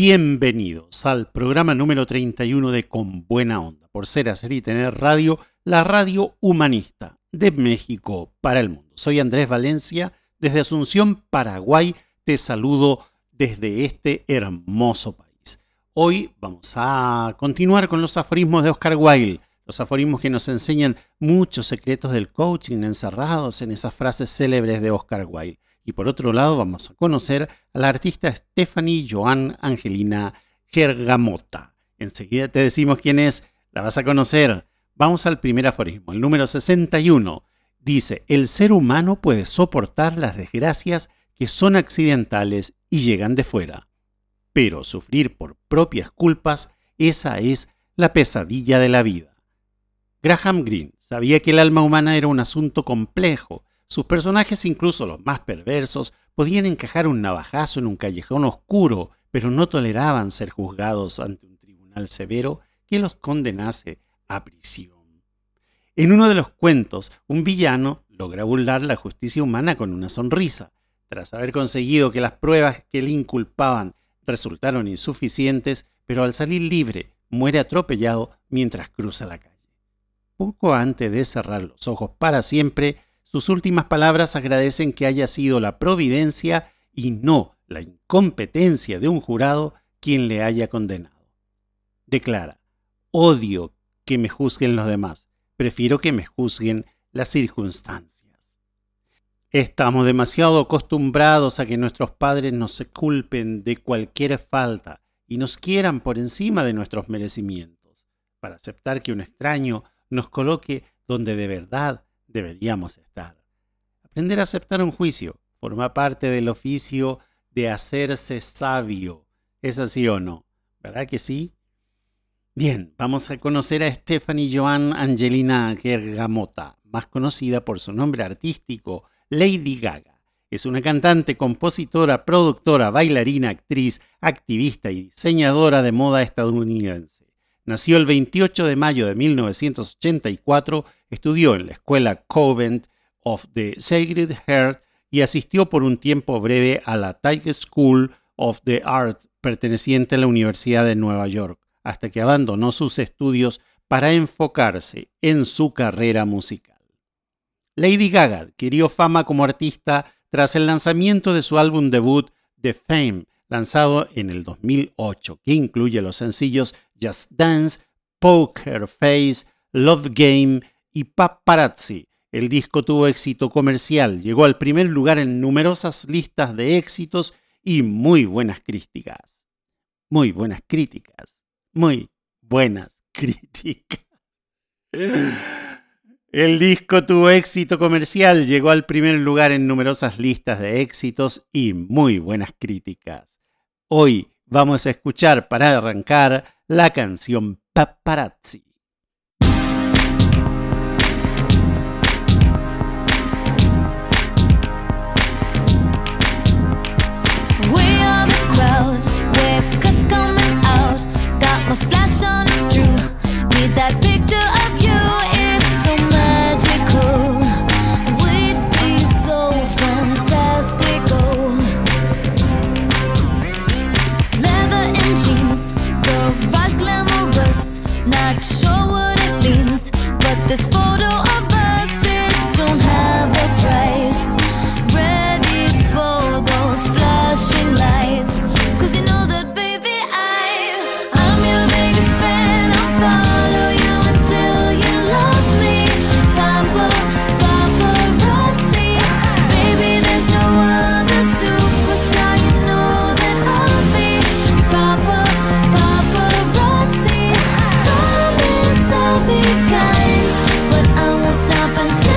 Bienvenidos al programa número 31 de Con Buena Onda, por ser, hacer y tener radio, la radio humanista de México para el mundo. Soy Andrés Valencia, desde Asunción, Paraguay, te saludo desde este hermoso país. Hoy vamos a continuar con los aforismos de Oscar Wilde, los aforismos que nos enseñan muchos secretos del coaching encerrados en esas frases célebres de Oscar Wilde. Y por otro lado vamos a conocer a la artista Stephanie Joan Angelina Gergamota. Enseguida te decimos quién es, la vas a conocer. Vamos al primer aforismo, el número 61. Dice, el ser humano puede soportar las desgracias que son accidentales y llegan de fuera. Pero sufrir por propias culpas, esa es la pesadilla de la vida. Graham Greene sabía que el alma humana era un asunto complejo sus personajes, incluso los más perversos, podían encajar un navajazo en un callejón oscuro, pero no toleraban ser juzgados ante un tribunal severo que los condenase a prisión. En uno de los cuentos, un villano logra burlar la justicia humana con una sonrisa. Tras haber conseguido que las pruebas que le inculpaban resultaron insuficientes, pero al salir libre muere atropellado mientras cruza la calle. Poco antes de cerrar los ojos para siempre, sus últimas palabras agradecen que haya sido la providencia y no la incompetencia de un jurado quien le haya condenado. Declara, odio que me juzguen los demás, prefiero que me juzguen las circunstancias. Estamos demasiado acostumbrados a que nuestros padres nos culpen de cualquier falta y nos quieran por encima de nuestros merecimientos, para aceptar que un extraño nos coloque donde de verdad deberíamos estar. Aprender a aceptar un juicio forma parte del oficio de hacerse sabio. ¿Es así o no? ¿Verdad que sí? Bien, vamos a conocer a Stephanie Joan Angelina Gergamota, más conocida por su nombre artístico, Lady Gaga. Es una cantante, compositora, productora, bailarina, actriz, activista y diseñadora de moda estadounidense. Nació el 28 de mayo de 1984 Estudió en la escuela Covent of the Sacred Heart y asistió por un tiempo breve a la Tiger School of the Arts perteneciente a la Universidad de Nueva York, hasta que abandonó sus estudios para enfocarse en su carrera musical. Lady Gaga adquirió fama como artista tras el lanzamiento de su álbum debut The Fame, lanzado en el 2008, que incluye los sencillos Just Dance, Poker Face, Love Game y Paparazzi. El disco tuvo éxito comercial, llegó al primer lugar en numerosas listas de éxitos y muy buenas críticas. Muy buenas críticas. Muy buenas críticas. El disco tuvo éxito comercial, llegó al primer lugar en numerosas listas de éxitos y muy buenas críticas. Hoy vamos a escuchar para arrancar la canción Paparazzi. This photo happened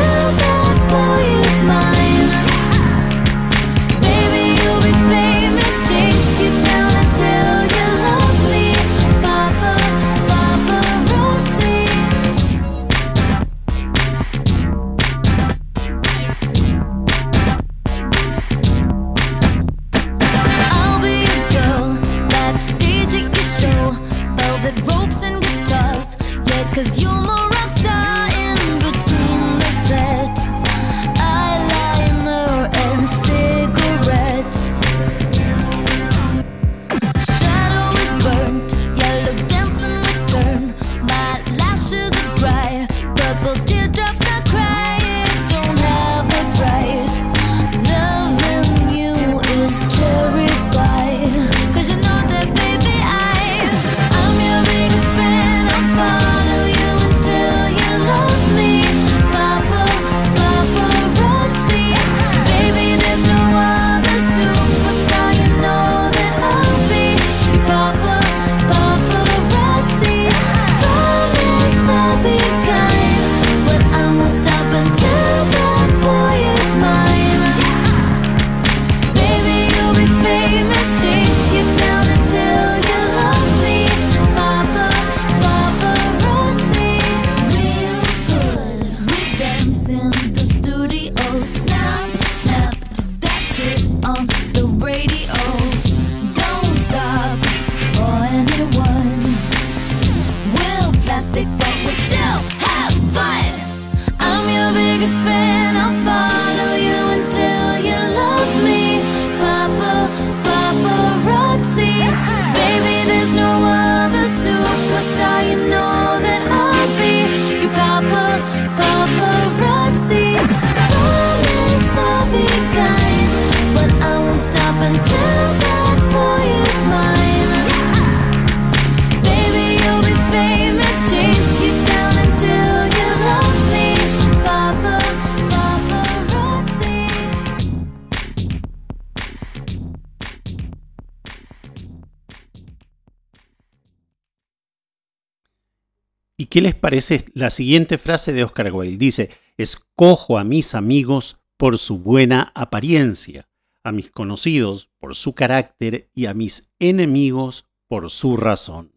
¿Qué les parece la siguiente frase de Oscar Wilde? Dice, escojo a mis amigos por su buena apariencia, a mis conocidos por su carácter y a mis enemigos por su razón.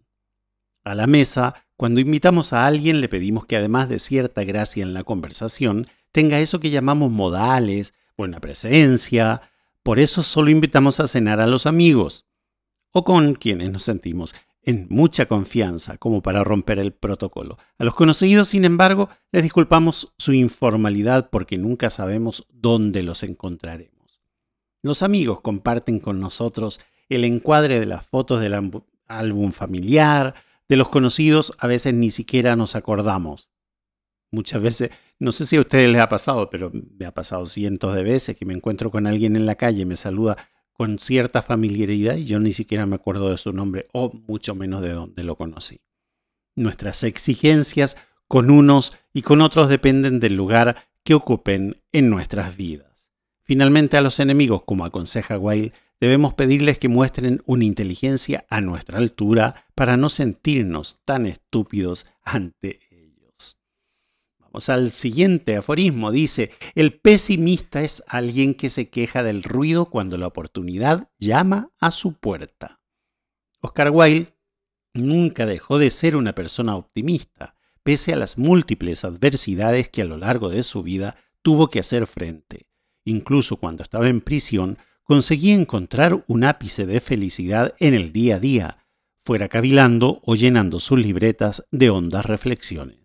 A la mesa, cuando invitamos a alguien, le pedimos que además de cierta gracia en la conversación, tenga eso que llamamos modales, buena presencia. Por eso solo invitamos a cenar a los amigos o con quienes nos sentimos en mucha confianza como para romper el protocolo. A los conocidos, sin embargo, les disculpamos su informalidad porque nunca sabemos dónde los encontraremos. Los amigos comparten con nosotros el encuadre de las fotos del álbum familiar, de los conocidos a veces ni siquiera nos acordamos. Muchas veces, no sé si a ustedes les ha pasado, pero me ha pasado cientos de veces que me encuentro con alguien en la calle, me saluda, con cierta familiaridad y yo ni siquiera me acuerdo de su nombre o mucho menos de dónde lo conocí. Nuestras exigencias con unos y con otros dependen del lugar que ocupen en nuestras vidas. Finalmente a los enemigos, como aconseja Wilde, debemos pedirles que muestren una inteligencia a nuestra altura para no sentirnos tan estúpidos ante al siguiente aforismo. Dice, el pesimista es alguien que se queja del ruido cuando la oportunidad llama a su puerta. Oscar Wilde nunca dejó de ser una persona optimista, pese a las múltiples adversidades que a lo largo de su vida tuvo que hacer frente. Incluso cuando estaba en prisión, conseguía encontrar un ápice de felicidad en el día a día, fuera cavilando o llenando sus libretas de hondas reflexiones.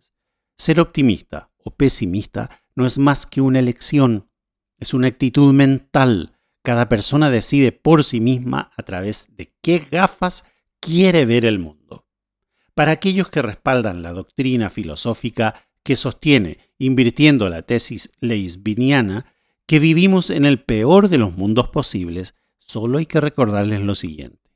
Ser optimista o pesimista no es más que una elección, es una actitud mental. Cada persona decide por sí misma a través de qué gafas quiere ver el mundo. Para aquellos que respaldan la doctrina filosófica que sostiene, invirtiendo la tesis leisbiniana, que vivimos en el peor de los mundos posibles, solo hay que recordarles lo siguiente.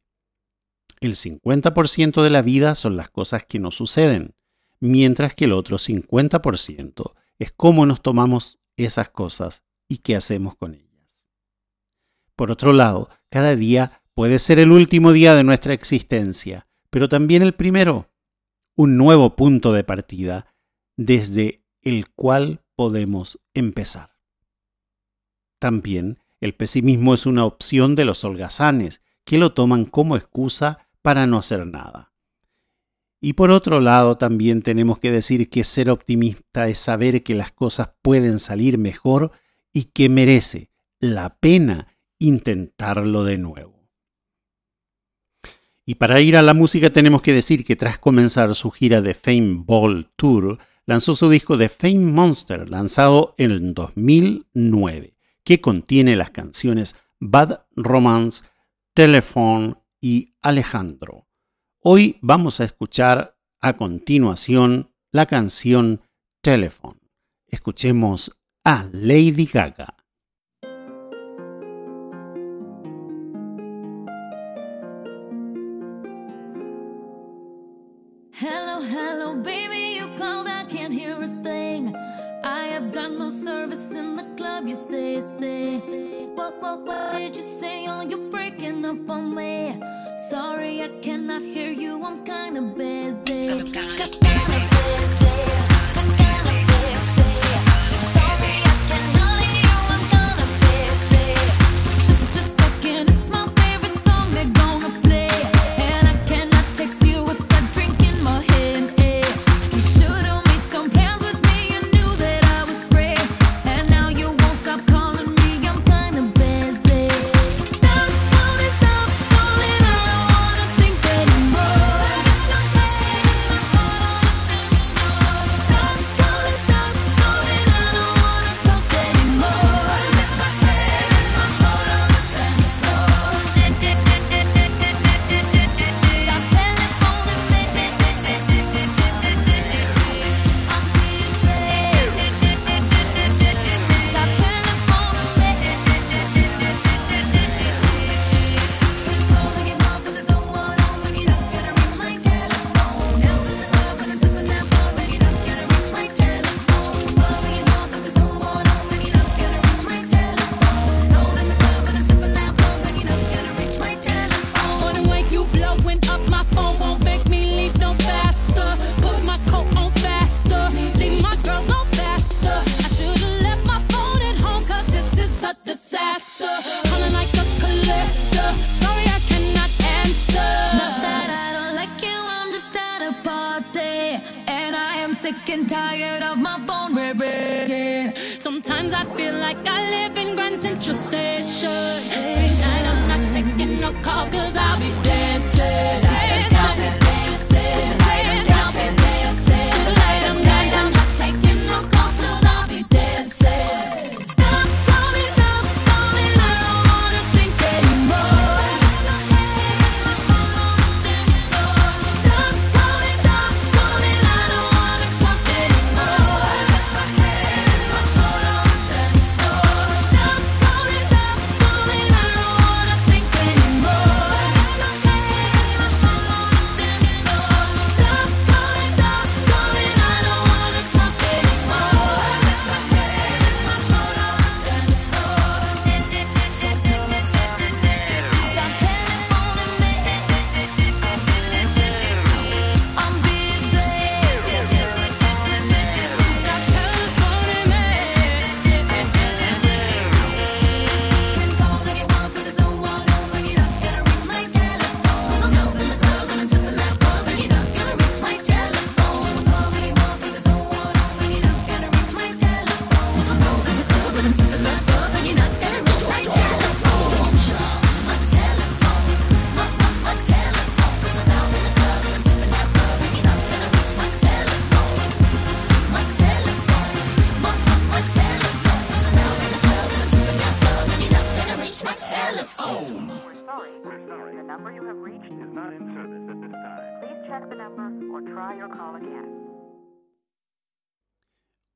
El 50% de la vida son las cosas que nos suceden, mientras que el otro 50% es cómo nos tomamos esas cosas y qué hacemos con ellas. Por otro lado, cada día puede ser el último día de nuestra existencia, pero también el primero, un nuevo punto de partida desde el cual podemos empezar. También el pesimismo es una opción de los holgazanes, que lo toman como excusa para no hacer nada. Y por otro lado, también tenemos que decir que ser optimista es saber que las cosas pueden salir mejor y que merece la pena intentarlo de nuevo. Y para ir a la música tenemos que decir que tras comenzar su gira de Fame Ball Tour, lanzó su disco de Fame Monster, lanzado en 2009, que contiene las canciones Bad Romance, Telephone y Alejandro. Hoy vamos a escuchar a continuación la canción Telephone. Escuchemos a Lady Gaga. Hello, hello, baby, you called, I can't hear a thing. I have got no service in the club, you say, say. What, what, what did you say? Oh, you're breaking up on me. I cannot hear you. I'm kinda busy. I'm kinda busy.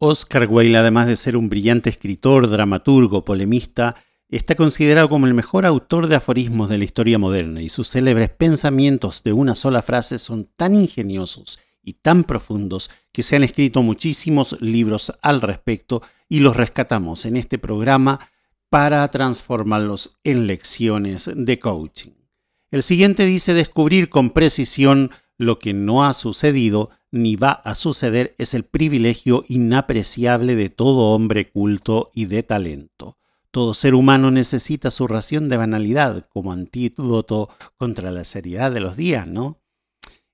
Oscar Wilde, además de ser un brillante escritor, dramaturgo, polemista, está considerado como el mejor autor de aforismos de la historia moderna y sus célebres pensamientos de una sola frase son tan ingeniosos y tan profundos que se han escrito muchísimos libros al respecto y los rescatamos en este programa para transformarlos en lecciones de coaching. El siguiente dice descubrir con precisión lo que no ha sucedido ni va a suceder es el privilegio inapreciable de todo hombre culto y de talento. Todo ser humano necesita su ración de banalidad como antídoto contra la seriedad de los días, ¿no?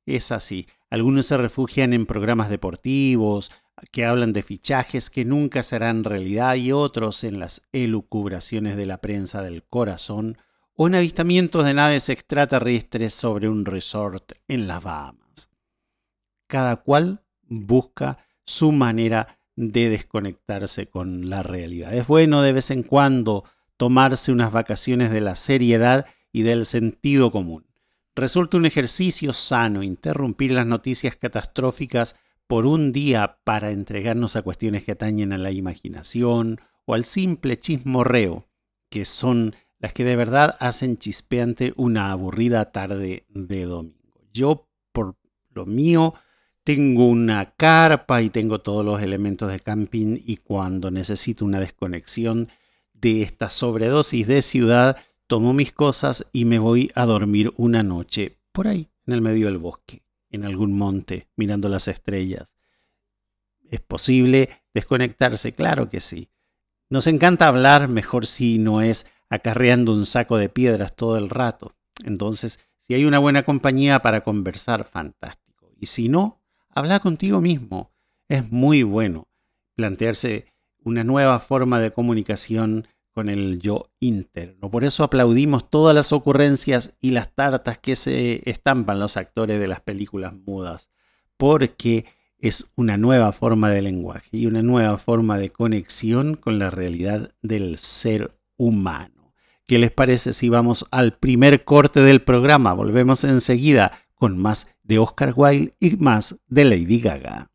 Es así. Algunos se refugian en programas deportivos que hablan de fichajes que nunca serán realidad y otros en las elucubraciones de la prensa del corazón o en avistamientos de naves extraterrestres sobre un resort en las Bahamas cada cual busca su manera de desconectarse con la realidad. Es bueno de vez en cuando tomarse unas vacaciones de la seriedad y del sentido común. Resulta un ejercicio sano interrumpir las noticias catastróficas por un día para entregarnos a cuestiones que atañen a la imaginación o al simple chismorreo, que son las que de verdad hacen chispeante una aburrida tarde de domingo. Yo, por lo mío, tengo una carpa y tengo todos los elementos de camping y cuando necesito una desconexión de esta sobredosis de ciudad, tomo mis cosas y me voy a dormir una noche por ahí, en el medio del bosque, en algún monte, mirando las estrellas. ¿Es posible desconectarse? Claro que sí. Nos encanta hablar, mejor si no es acarreando un saco de piedras todo el rato. Entonces, si hay una buena compañía para conversar, fantástico. Y si no, habla contigo mismo. Es muy bueno plantearse una nueva forma de comunicación con el yo interno. Por eso aplaudimos todas las ocurrencias y las tartas que se estampan los actores de las películas mudas, porque es una nueva forma de lenguaje y una nueva forma de conexión con la realidad del ser humano. ¿Qué les parece si vamos al primer corte del programa? Volvemos enseguida con más de Oscar Wilde y más de Lady Gaga.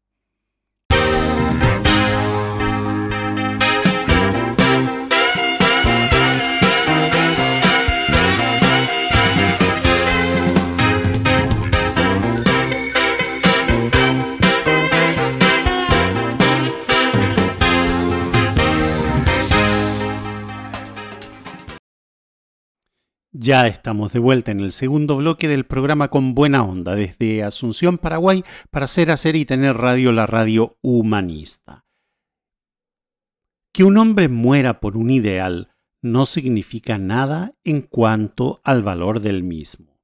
Ya estamos de vuelta en el segundo bloque del programa con buena onda desde Asunción, Paraguay, para hacer, hacer y tener radio la radio humanista. Que un hombre muera por un ideal no significa nada en cuanto al valor del mismo.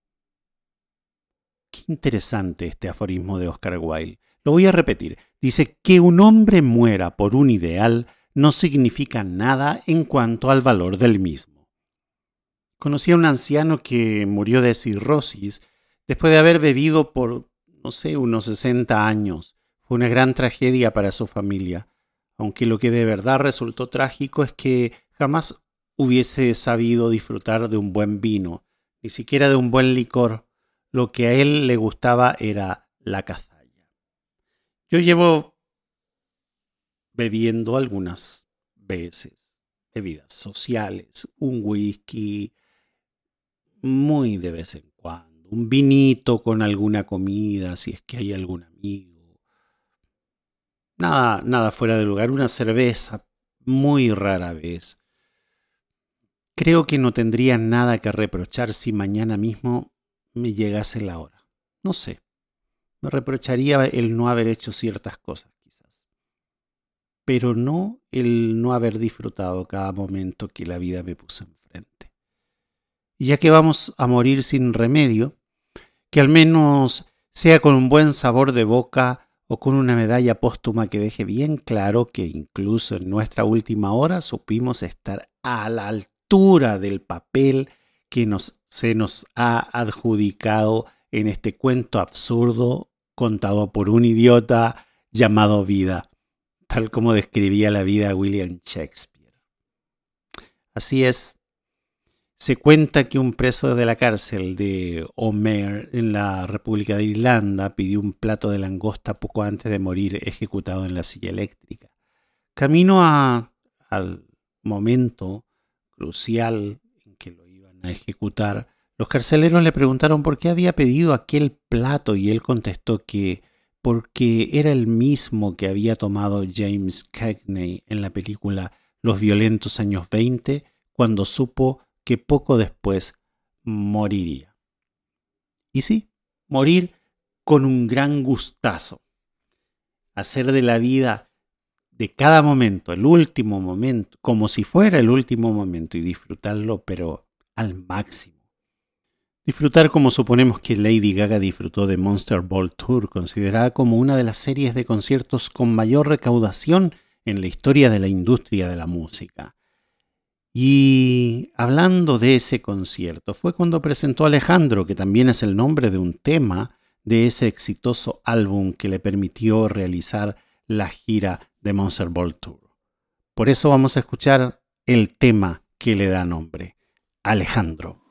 Qué interesante este aforismo de Oscar Wilde. Lo voy a repetir. Dice que un hombre muera por un ideal no significa nada en cuanto al valor del mismo. Conocí a un anciano que murió de cirrosis después de haber bebido por, no sé, unos 60 años. Fue una gran tragedia para su familia, aunque lo que de verdad resultó trágico es que jamás hubiese sabido disfrutar de un buen vino, ni siquiera de un buen licor. Lo que a él le gustaba era la cazalla. Yo llevo bebiendo algunas veces bebidas sociales, un whisky muy de vez en cuando, un vinito con alguna comida, si es que hay algún amigo. Nada, nada fuera de lugar, una cerveza muy rara vez. Creo que no tendría nada que reprochar si mañana mismo me llegase la hora. No sé. Me reprocharía el no haber hecho ciertas cosas, quizás. Pero no el no haber disfrutado cada momento que la vida me puso ya que vamos a morir sin remedio, que al menos sea con un buen sabor de boca o con una medalla póstuma que deje bien claro que incluso en nuestra última hora supimos estar a la altura del papel que nos, se nos ha adjudicado en este cuento absurdo contado por un idiota llamado vida, tal como describía la vida William Shakespeare. Así es, se cuenta que un preso de la cárcel de Omer en la República de Irlanda pidió un plato de langosta poco antes de morir ejecutado en la silla eléctrica. Camino a, al momento crucial en que lo iban a ejecutar, los carceleros le preguntaron por qué había pedido aquel plato y él contestó que porque era el mismo que había tomado James Cagney en la película Los violentos años 20 cuando supo que poco después moriría. Y sí, morir con un gran gustazo. Hacer de la vida de cada momento, el último momento, como si fuera el último momento y disfrutarlo, pero al máximo. Disfrutar como suponemos que Lady Gaga disfrutó de Monster Ball Tour, considerada como una de las series de conciertos con mayor recaudación en la historia de la industria de la música. Y hablando de ese concierto, fue cuando presentó Alejandro, que también es el nombre de un tema de ese exitoso álbum que le permitió realizar la gira de Monster Ball Tour. Por eso vamos a escuchar el tema que le da nombre, Alejandro.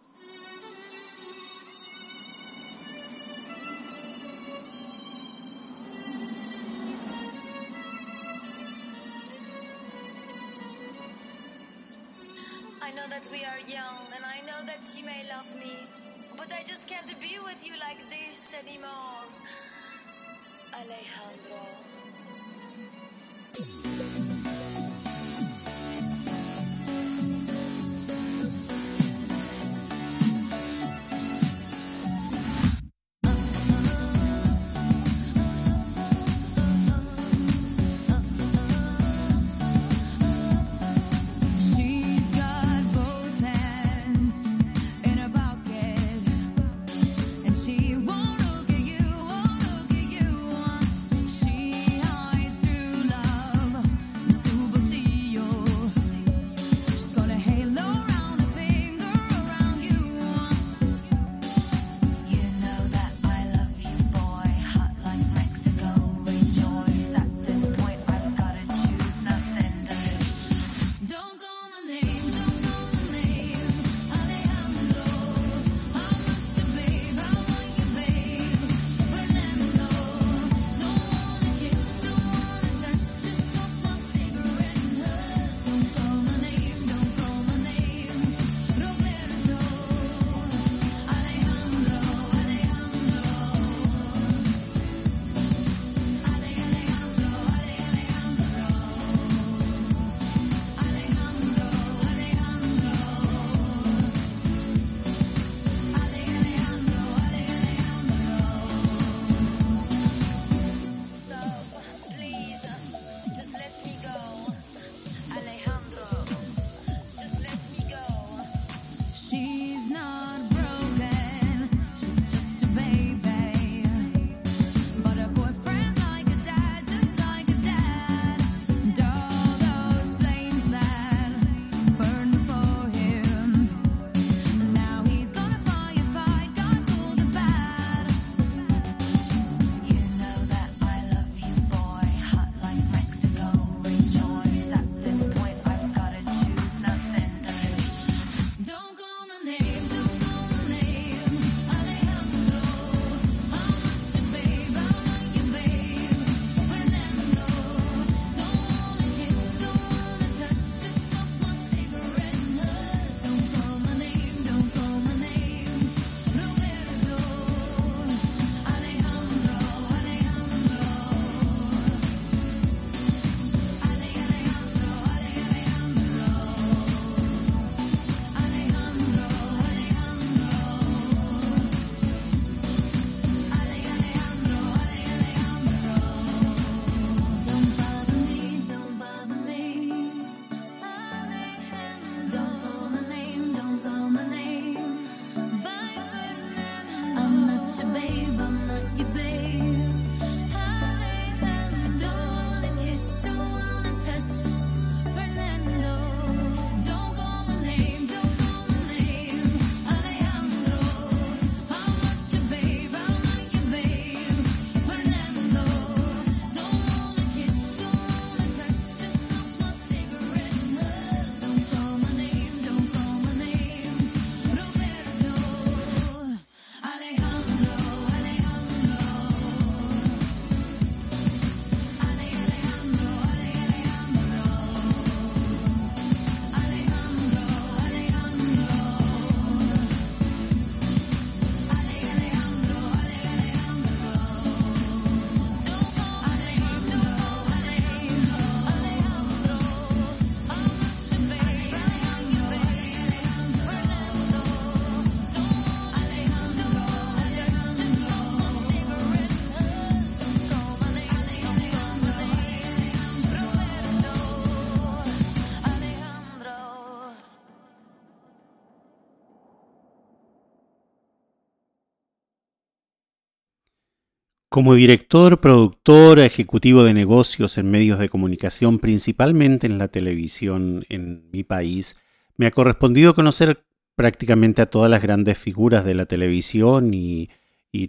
Como director, productor, ejecutivo de negocios en medios de comunicación, principalmente en la televisión en mi país, me ha correspondido conocer prácticamente a todas las grandes figuras de la televisión y,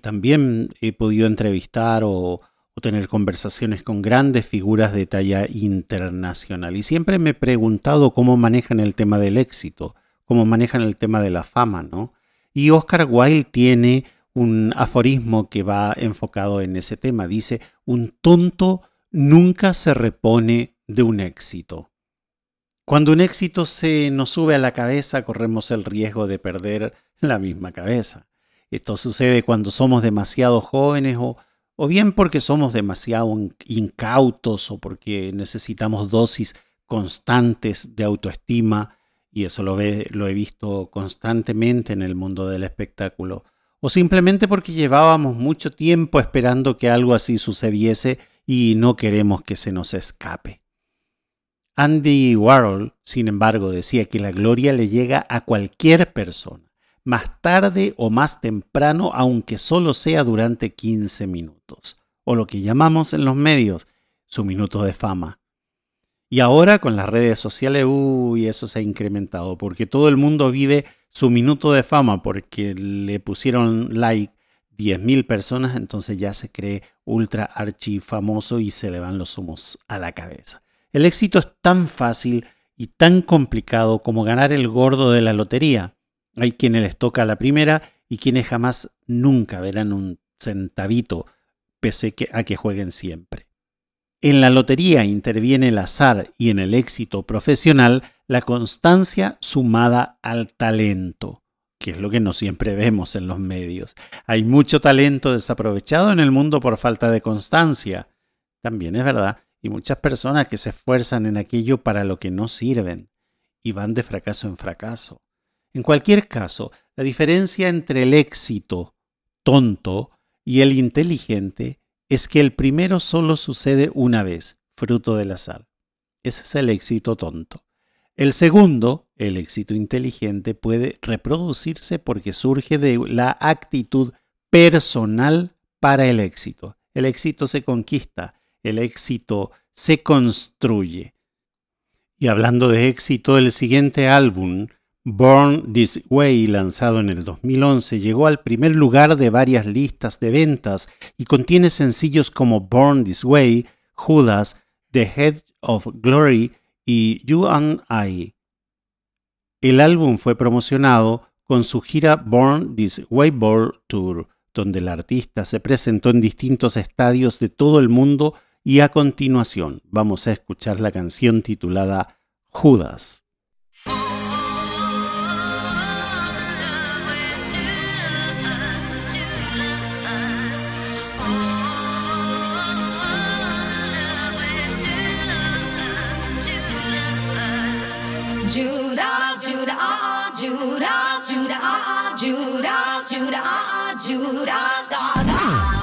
también he podido entrevistar o, o tener conversaciones con grandes figuras de talla internacional. Y siempre me he preguntado cómo manejan el tema del éxito, cómo manejan el tema de la fama, ¿no? Y Oscar Wilde tiene un aforismo que va enfocado en ese tema. Dice, un tonto nunca se repone de un éxito. Cuando un éxito se nos sube a la cabeza, corremos el riesgo de perder la misma cabeza. Esto sucede cuando somos demasiado jóvenes o, o bien porque somos demasiado incautos o porque necesitamos dosis constantes de autoestima, y eso lo, ve, lo he visto constantemente en el mundo del espectáculo, o simplemente porque llevábamos mucho tiempo esperando que algo así sucediese y no queremos que se nos escape. Andy Warhol, sin embargo, decía que la gloria le llega a cualquier persona, más tarde o más temprano, aunque solo sea durante 15 minutos, o lo que llamamos en los medios su minuto de fama. Y ahora con las redes sociales, uy, eso se ha incrementado, porque todo el mundo vive su minuto de fama porque le pusieron like 10.000 personas, entonces ya se cree ultra archi famoso y se le van los humos a la cabeza. El éxito es tan fácil y tan complicado como ganar el gordo de la lotería. Hay quienes les toca la primera y quienes jamás nunca verán un centavito, pese a que jueguen siempre. En la lotería interviene el azar y en el éxito profesional la constancia sumada al talento, que es lo que no siempre vemos en los medios. Hay mucho talento desaprovechado en el mundo por falta de constancia. También es verdad, y muchas personas que se esfuerzan en aquello para lo que no sirven y van de fracaso en fracaso. En cualquier caso, la diferencia entre el éxito tonto y el inteligente es que el primero solo sucede una vez, fruto del azar. Ese es el éxito tonto. El segundo, el éxito inteligente, puede reproducirse porque surge de la actitud personal para el éxito. El éxito se conquista, el éxito se construye. Y hablando de éxito, el siguiente álbum, Born This Way, lanzado en el 2011, llegó al primer lugar de varias listas de ventas y contiene sencillos como Born This Way, Judas, The Head of Glory y You and I. El álbum fue promocionado con su gira Born This Way World Tour, donde el artista se presentó en distintos estadios de todo el mundo y a continuación vamos a escuchar la canción titulada Judas. Judah, ah, ah, Judas, Judah, ah, ah, Judas, Judah, ah, ah, Judas, Gaga. Judas,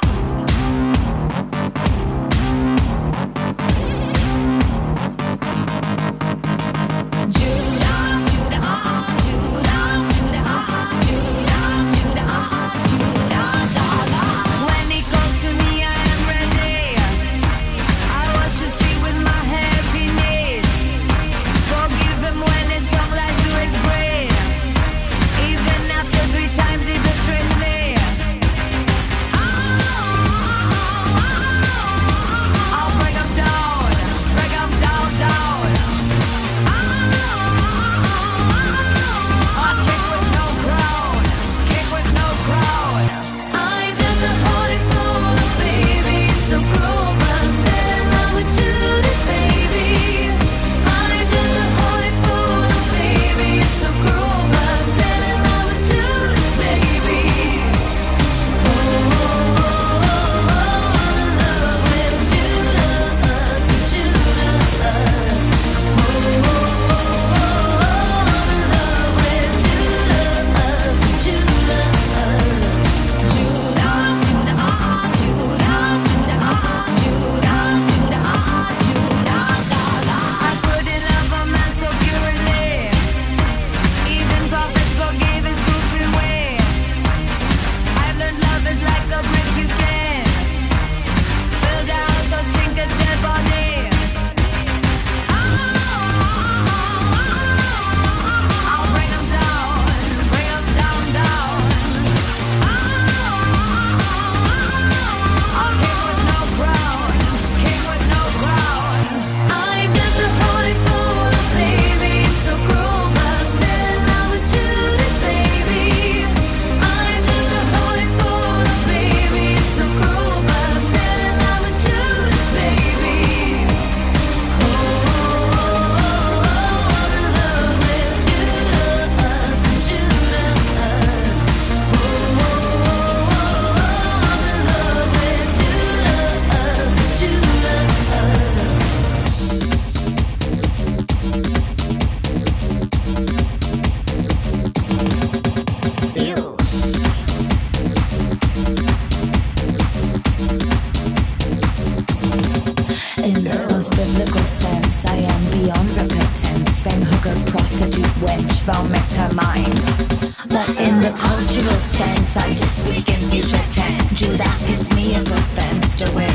the cultural sense, I just speak in future tense. Judas kiss me if offense, to where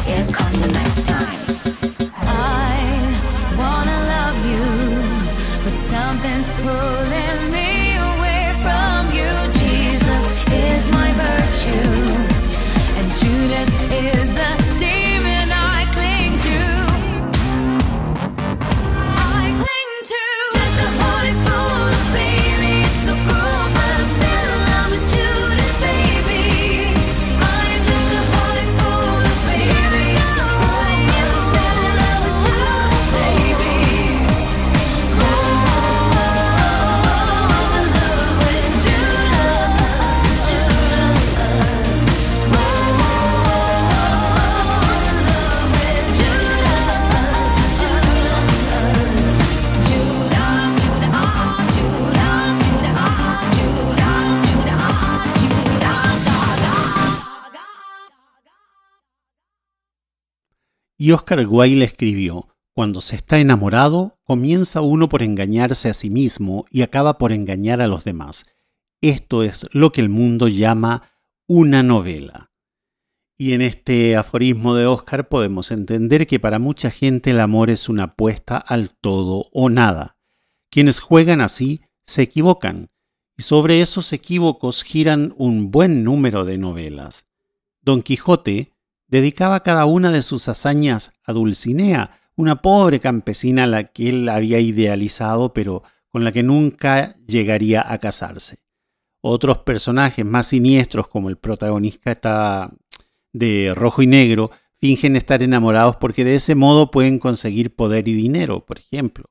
Y Oscar Wilde escribió, Cuando se está enamorado, comienza uno por engañarse a sí mismo y acaba por engañar a los demás. Esto es lo que el mundo llama una novela. Y en este aforismo de Oscar podemos entender que para mucha gente el amor es una apuesta al todo o nada. Quienes juegan así se equivocan, y sobre esos equívocos giran un buen número de novelas. Don Quijote dedicaba cada una de sus hazañas a Dulcinea, una pobre campesina a la que él había idealizado, pero con la que nunca llegaría a casarse. Otros personajes más siniestros, como el protagonista de Rojo y Negro, fingen estar enamorados porque de ese modo pueden conseguir poder y dinero, por ejemplo.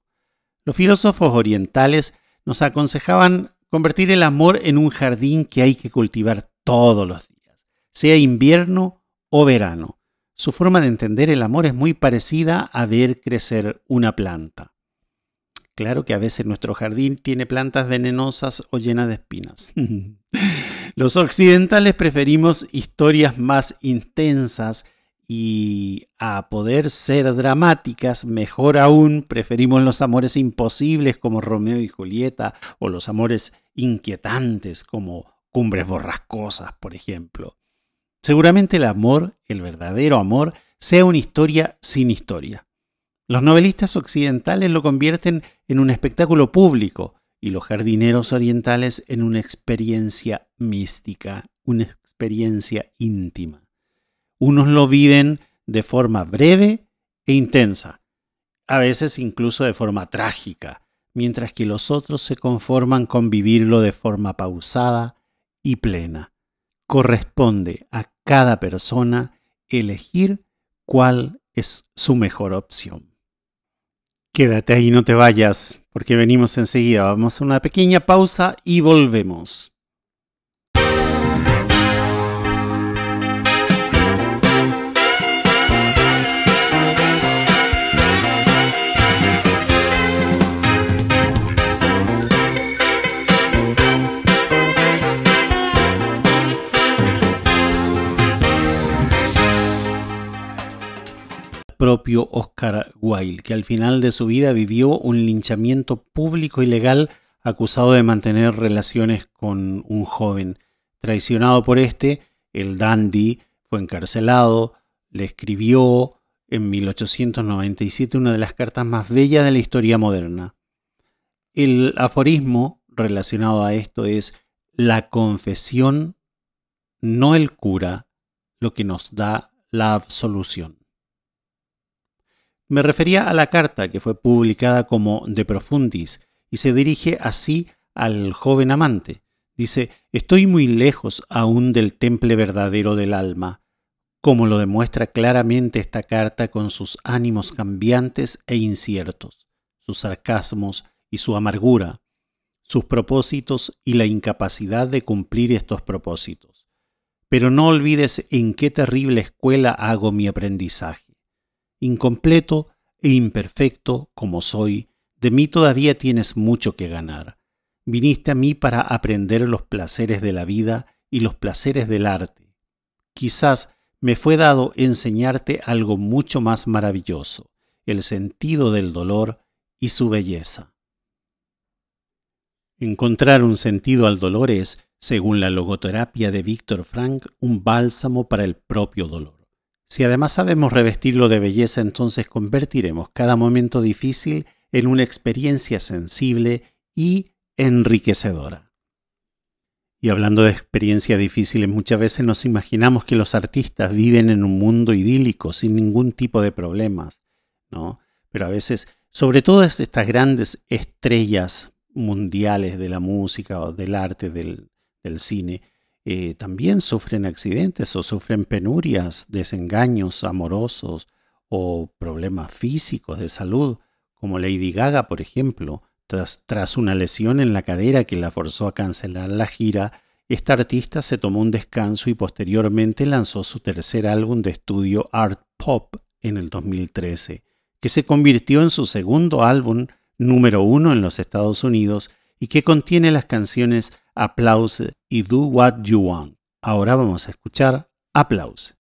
Los filósofos orientales nos aconsejaban convertir el amor en un jardín que hay que cultivar todos los días, sea invierno o verano. Su forma de entender el amor es muy parecida a ver crecer una planta. Claro que a veces nuestro jardín tiene plantas venenosas o llenas de espinas. Los occidentales preferimos historias más intensas y a poder ser dramáticas, mejor aún, preferimos los amores imposibles como Romeo y Julieta o los amores inquietantes como Cumbres Borrascosas, por ejemplo. Seguramente el amor, el verdadero amor, sea una historia sin historia. Los novelistas occidentales lo convierten en un espectáculo público y los jardineros orientales en una experiencia mística, una experiencia íntima. Unos lo viven de forma breve e intensa, a veces incluso de forma trágica, mientras que los otros se conforman con vivirlo de forma pausada y plena. Corresponde a cada persona elegir cuál es su mejor opción. Quédate ahí, no te vayas, porque venimos enseguida. Vamos a una pequeña pausa y volvemos. Oscar Wilde, que al final de su vida vivió un linchamiento público y legal acusado de mantener relaciones con un joven. Traicionado por este, el dandy fue encarcelado, le escribió en 1897 una de las cartas más bellas de la historia moderna. El aforismo relacionado a esto es la confesión, no el cura, lo que nos da la absolución. Me refería a la carta que fue publicada como De Profundis y se dirige así al joven amante. Dice, estoy muy lejos aún del temple verdadero del alma, como lo demuestra claramente esta carta con sus ánimos cambiantes e inciertos, sus sarcasmos y su amargura, sus propósitos y la incapacidad de cumplir estos propósitos. Pero no olvides en qué terrible escuela hago mi aprendizaje incompleto e imperfecto como soy, de mí todavía tienes mucho que ganar. Viniste a mí para aprender los placeres de la vida y los placeres del arte. quizás me fue dado enseñarte algo mucho más maravilloso, el sentido del dolor y su belleza. Encontrar un sentido al dolor es, según la logoterapia de Víctor Frank, un bálsamo para el propio dolor. Si además sabemos revestirlo de belleza, entonces convertiremos cada momento difícil en una experiencia sensible y enriquecedora. Y hablando de experiencias difíciles, muchas veces nos imaginamos que los artistas viven en un mundo idílico, sin ningún tipo de problemas, ¿no? Pero a veces, sobre todo estas grandes estrellas mundiales de la música o del arte, del, del cine, eh, también sufren accidentes o sufren penurias, desengaños amorosos o problemas físicos de salud, como Lady Gaga, por ejemplo, tras, tras una lesión en la cadera que la forzó a cancelar la gira, esta artista se tomó un descanso y posteriormente lanzó su tercer álbum de estudio Art Pop en el 2013, que se convirtió en su segundo álbum número uno en los Estados Unidos y que contiene las canciones Applause y Do What You Want. Ahora vamos a escuchar Applause.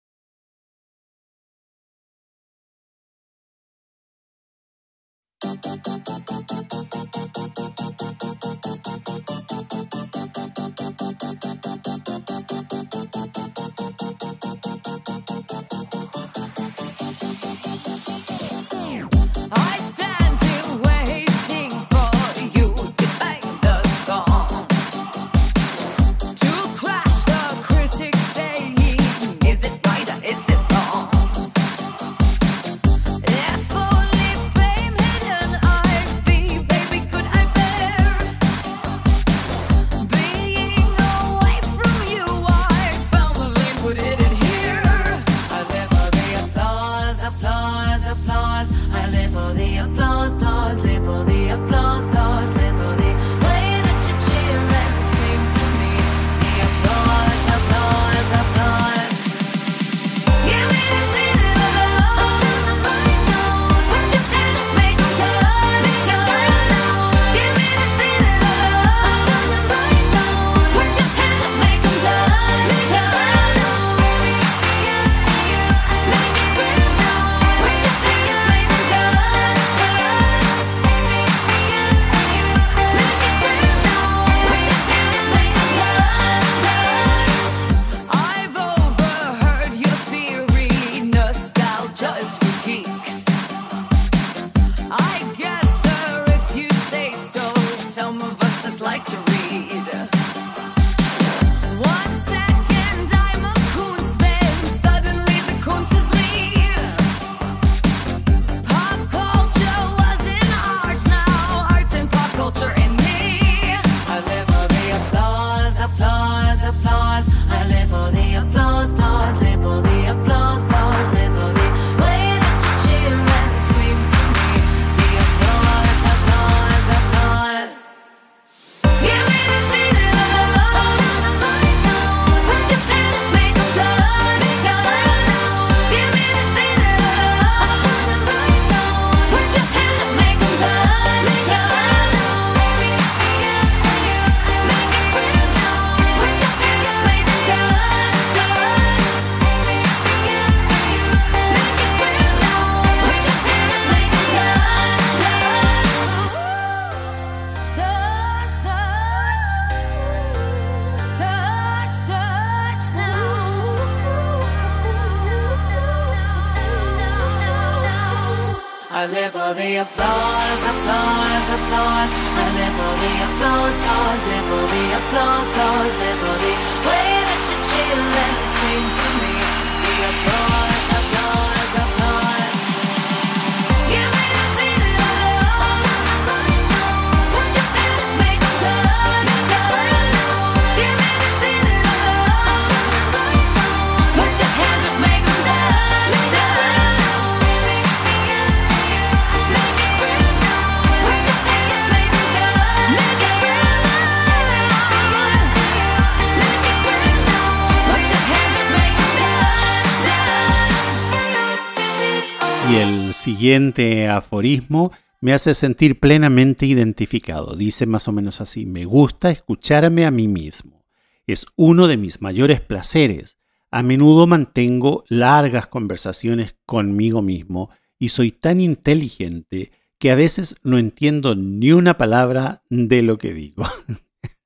Y el siguiente aforismo me hace sentir plenamente identificado. Dice más o menos así, me gusta escucharme a mí mismo. Es uno de mis mayores placeres. A menudo mantengo largas conversaciones conmigo mismo y soy tan inteligente que a veces no entiendo ni una palabra de lo que digo.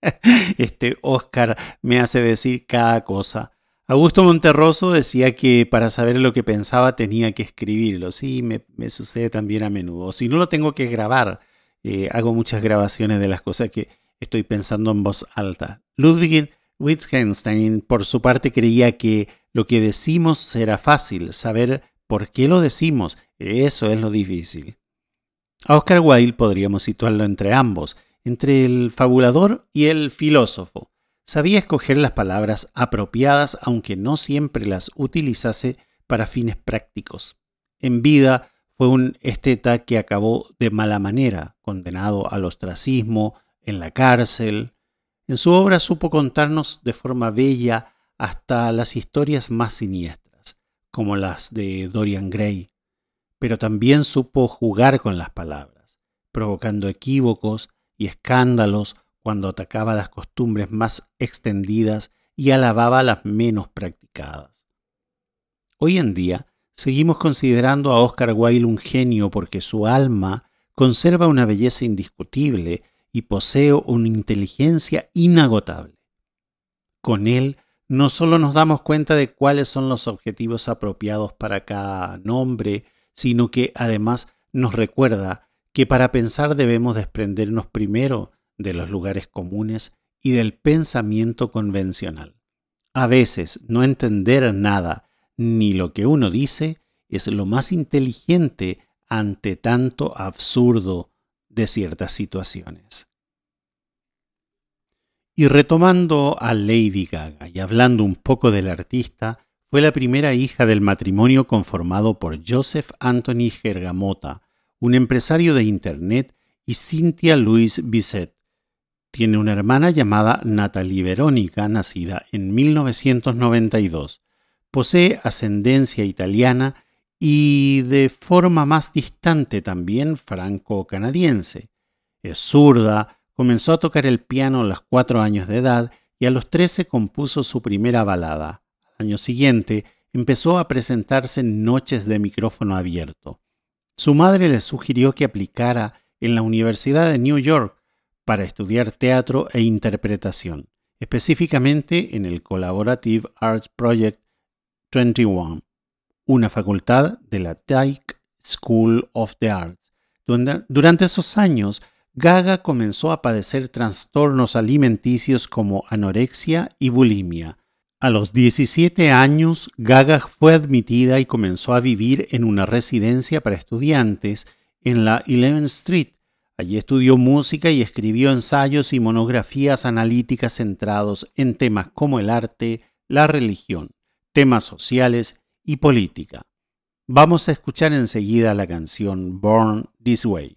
Este Oscar me hace decir cada cosa. Augusto Monterroso decía que para saber lo que pensaba tenía que escribirlo. Sí, me, sucede también a menudo. Si no lo tengo que grabar, eh, hago muchas grabaciones de las cosas que estoy pensando en voz alta. Ludwig Wittgenstein, por su parte, creía que lo que decimos será fácil, saber por qué lo decimos, eso es lo difícil. A Oscar Wilde podríamos situarlo entre ambos, entre el fabulador y el filósofo. Sabía escoger las palabras apropiadas aunque no siempre las utilizase para fines prácticos. En vida fue un esteta que acabó de mala manera, condenado al ostracismo, en la cárcel. En su obra supo contarnos de forma bella hasta las historias más siniestras, como las de Dorian Gray, pero también supo jugar con las palabras, provocando equívocos y escándalos cuando atacaba las costumbres más extendidas y alababa las menos practicadas. Hoy en día seguimos considerando a Oscar Wilde un genio porque su alma conserva una belleza indiscutible y posee una inteligencia inagotable. Con él no solo nos damos cuenta de cuáles son los objetivos apropiados para cada nombre, sino que además nos recuerda que para pensar debemos desprendernos primero de los lugares comunes y del pensamiento convencional. A veces no entender nada ni lo que uno dice es lo más inteligente ante tanto absurdo de ciertas situaciones. Y retomando a Lady Gaga y hablando un poco del artista, fue la primera hija del matrimonio conformado por Joseph Anthony Gergamota, un empresario de Internet, y Cynthia Louise Bisset. Tiene una hermana llamada Natalie Verónica, nacida en 1992. Posee ascendencia italiana y de forma más distante también franco-canadiense. Es zurda, comenzó a tocar el piano a los cuatro años de edad y a los trece compuso su primera balada. Al año siguiente empezó a presentarse en noches de micrófono abierto. Su madre le sugirió que aplicara en la Universidad de New York para estudiar teatro e interpretación, específicamente en el Collaborative Arts Project 21 una facultad de la Dyke School of the Arts. Durante esos años, Gaga comenzó a padecer trastornos alimenticios como anorexia y bulimia. A los 17 años, Gaga fue admitida y comenzó a vivir en una residencia para estudiantes en la 11th Street. Allí estudió música y escribió ensayos y monografías analíticas centrados en temas como el arte, la religión, temas sociales y política. Vamos a escuchar enseguida la canción Born This Way.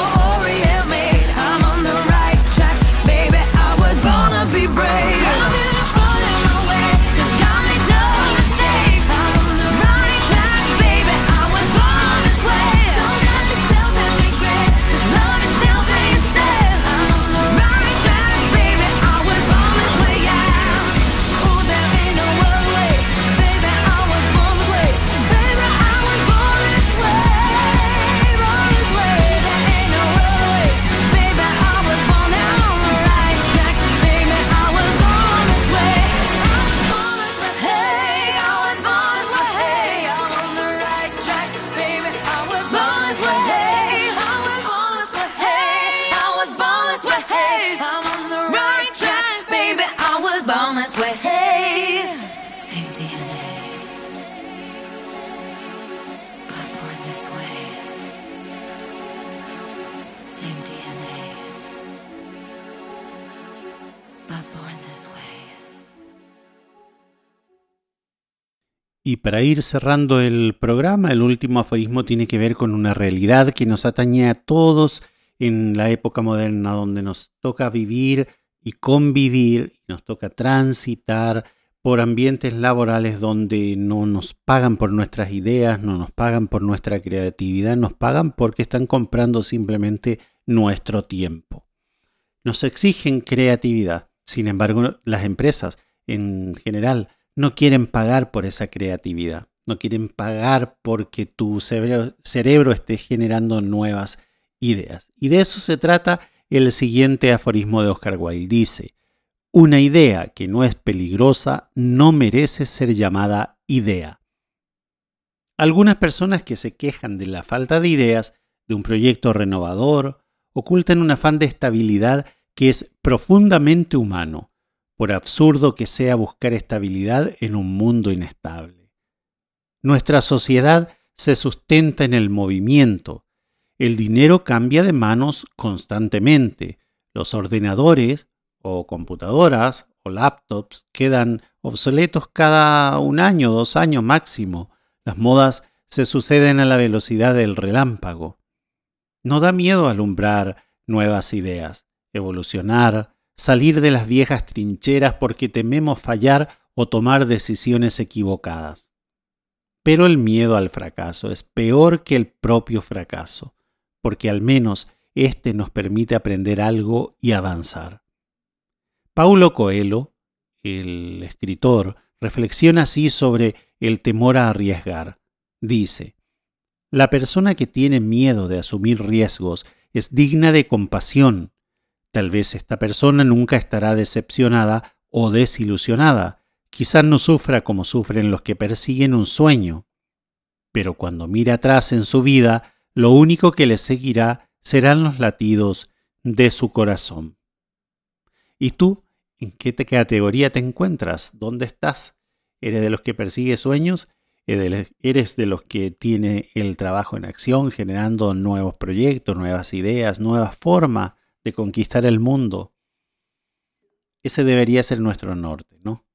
Y para ir cerrando el programa, el último aforismo tiene que ver con una realidad que nos atañe a todos en la época moderna, donde nos toca vivir y convivir, nos toca transitar por ambientes laborales donde no nos pagan por nuestras ideas, no nos pagan por nuestra creatividad, nos pagan porque están comprando simplemente nuestro tiempo. Nos exigen creatividad, sin embargo las empresas en general no quieren pagar por esa creatividad, no quieren pagar porque tu cerebro, esté generando nuevas ideas. Y de eso se trata el siguiente aforismo de Oscar Wilde. Dice, una idea que no es peligrosa no merece ser llamada idea. Algunas personas que se quejan de la falta de ideas de un proyecto renovador ocultan un afán de estabilidad que es profundamente humano, por absurdo que sea buscar estabilidad en un mundo inestable. Nuestra sociedad se sustenta en el movimiento. El dinero cambia de manos constantemente. Los ordenadores o computadoras o laptops quedan obsoletos cada un año, dos años máximo. Las modas se suceden a la velocidad del relámpago. No da miedo alumbrar nuevas ideas, evolucionar, salir de las viejas trincheras porque tememos fallar o tomar decisiones equivocadas. Pero el miedo al fracaso es peor que el propio fracaso, porque al menos éste nos permite aprender algo y avanzar. Paulo Coelho, el escritor, reflexiona así sobre el temor a arriesgar. Dice, la persona que tiene miedo de asumir riesgos es digna de compasión. Tal vez esta persona nunca estará decepcionada o desilusionada. Quizás no sufra como sufren los que persiguen un sueño. Pero cuando mire atrás en su vida, lo único que le seguirá serán los latidos de su corazón. ¿Y tú ¿En qué te- categoría te encuentras? ¿Dónde estás? ¿Eres de los que persigue sueños? ¿Eres de los que tiene el trabajo en acción, generando nuevos proyectos, nuevas ideas, nuevas formas de conquistar el mundo? Ese debería ser nuestro norte, ¿no?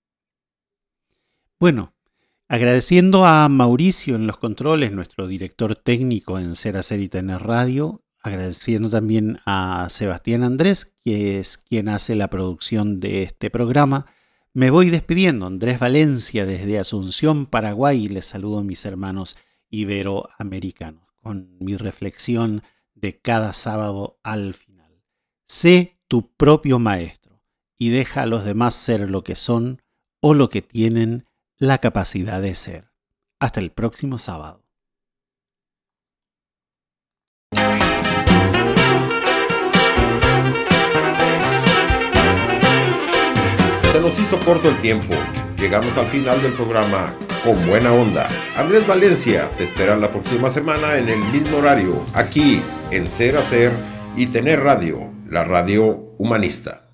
Bueno, agradeciendo a Mauricio en los controles, nuestro director técnico en Ser Hacer y Tener Radio, agradeciendo también a Sebastián Andrés, que es quien hace la producción de este programa. Me voy despidiendo, Andrés Valencia desde Asunción, Paraguay, y les saludo a mis hermanos iberoamericanos con mi reflexión de cada sábado al final. Sé tu propio maestro y deja a los demás ser lo que son o lo que tienen la capacidad de ser. Hasta el próximo sábado. Se nos hizo corto el tiempo. Llegamos al final del programa con buena onda. Andrés Valencia te espera la próxima semana en el mismo horario, aquí en Ser Hacer y Tener Radio, la radio humanista.